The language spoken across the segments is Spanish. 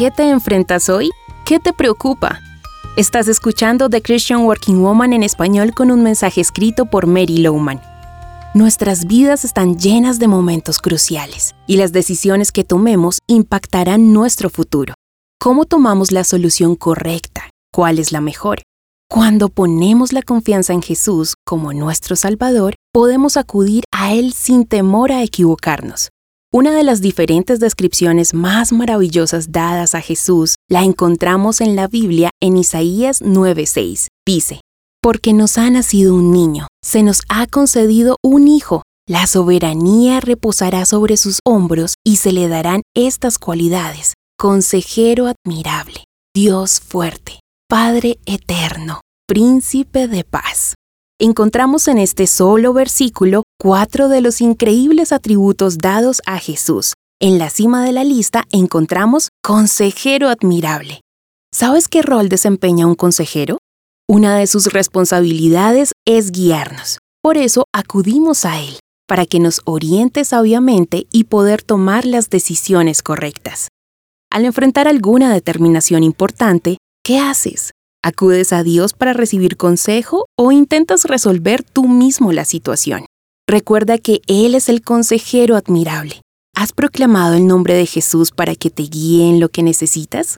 qué te enfrentas hoy? ¿Qué te preocupa? Estás escuchando The Christian Working Woman en español con un mensaje escrito por Mary Lowman. Nuestras vidas están llenas de momentos cruciales y las decisiones que tomemos impactarán nuestro futuro. ¿Cómo tomamos la solución correcta? ¿Cuál es la mejor? Cuando ponemos la confianza en Jesús como nuestro Salvador, podemos acudir a Él sin temor a equivocarnos. Una de las diferentes descripciones más maravillosas dadas a Jesús la encontramos en la Biblia en Isaías 9:6. Dice, porque nos ha nacido un niño, se nos ha concedido un hijo, la soberanía reposará sobre sus hombros y se le darán estas cualidades, consejero admirable, Dios fuerte, Padre eterno, príncipe de paz. Encontramos en este solo versículo cuatro de los increíbles atributos dados a Jesús. En la cima de la lista encontramos consejero admirable. ¿Sabes qué rol desempeña un consejero? Una de sus responsabilidades es guiarnos. Por eso acudimos a Él, para que nos oriente sabiamente y poder tomar las decisiones correctas. Al enfrentar alguna determinación importante, ¿qué haces? ¿Acudes a Dios para recibir consejo o intentas resolver tú mismo la situación? Recuerda que Él es el consejero admirable. ¿Has proclamado el nombre de Jesús para que te guíe en lo que necesitas?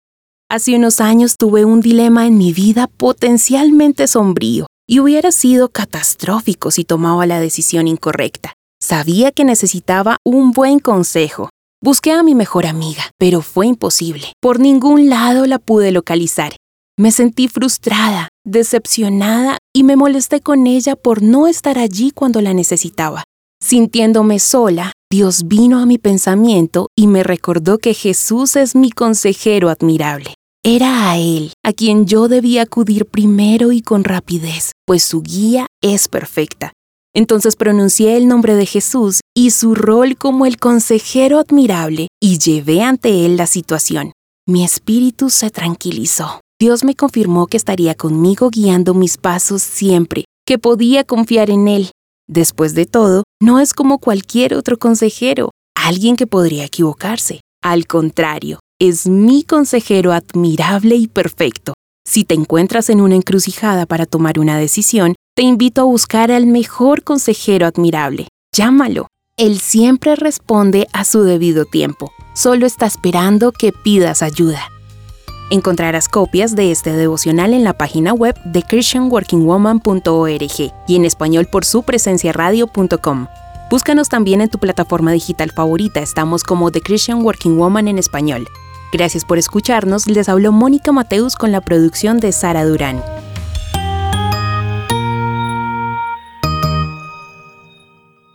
Hace unos años tuve un dilema en mi vida potencialmente sombrío y hubiera sido catastrófico si tomaba la decisión incorrecta. Sabía que necesitaba un buen consejo. Busqué a mi mejor amiga, pero fue imposible. Por ningún lado la pude localizar. Me sentí frustrada, decepcionada y me molesté con ella por no estar allí cuando la necesitaba. Sintiéndome sola, Dios vino a mi pensamiento y me recordó que Jesús es mi consejero admirable. Era a Él a quien yo debía acudir primero y con rapidez, pues su guía es perfecta. Entonces pronuncié el nombre de Jesús y su rol como el consejero admirable y llevé ante Él la situación. Mi espíritu se tranquilizó. Dios me confirmó que estaría conmigo guiando mis pasos siempre, que podía confiar en Él. Después de todo, no es como cualquier otro consejero, alguien que podría equivocarse. Al contrario, es mi consejero admirable y perfecto. Si te encuentras en una encrucijada para tomar una decisión, te invito a buscar al mejor consejero admirable. Llámalo. Él siempre responde a su debido tiempo. Solo está esperando que pidas ayuda. Encontrarás copias de este devocional en la página web de christianworkingwoman.org y en español por su presencia radio.com. Búscanos también en tu plataforma digital favorita, estamos como The Christian Working Woman en español. Gracias por escucharnos, les habló Mónica Mateus con la producción de Sara Durán.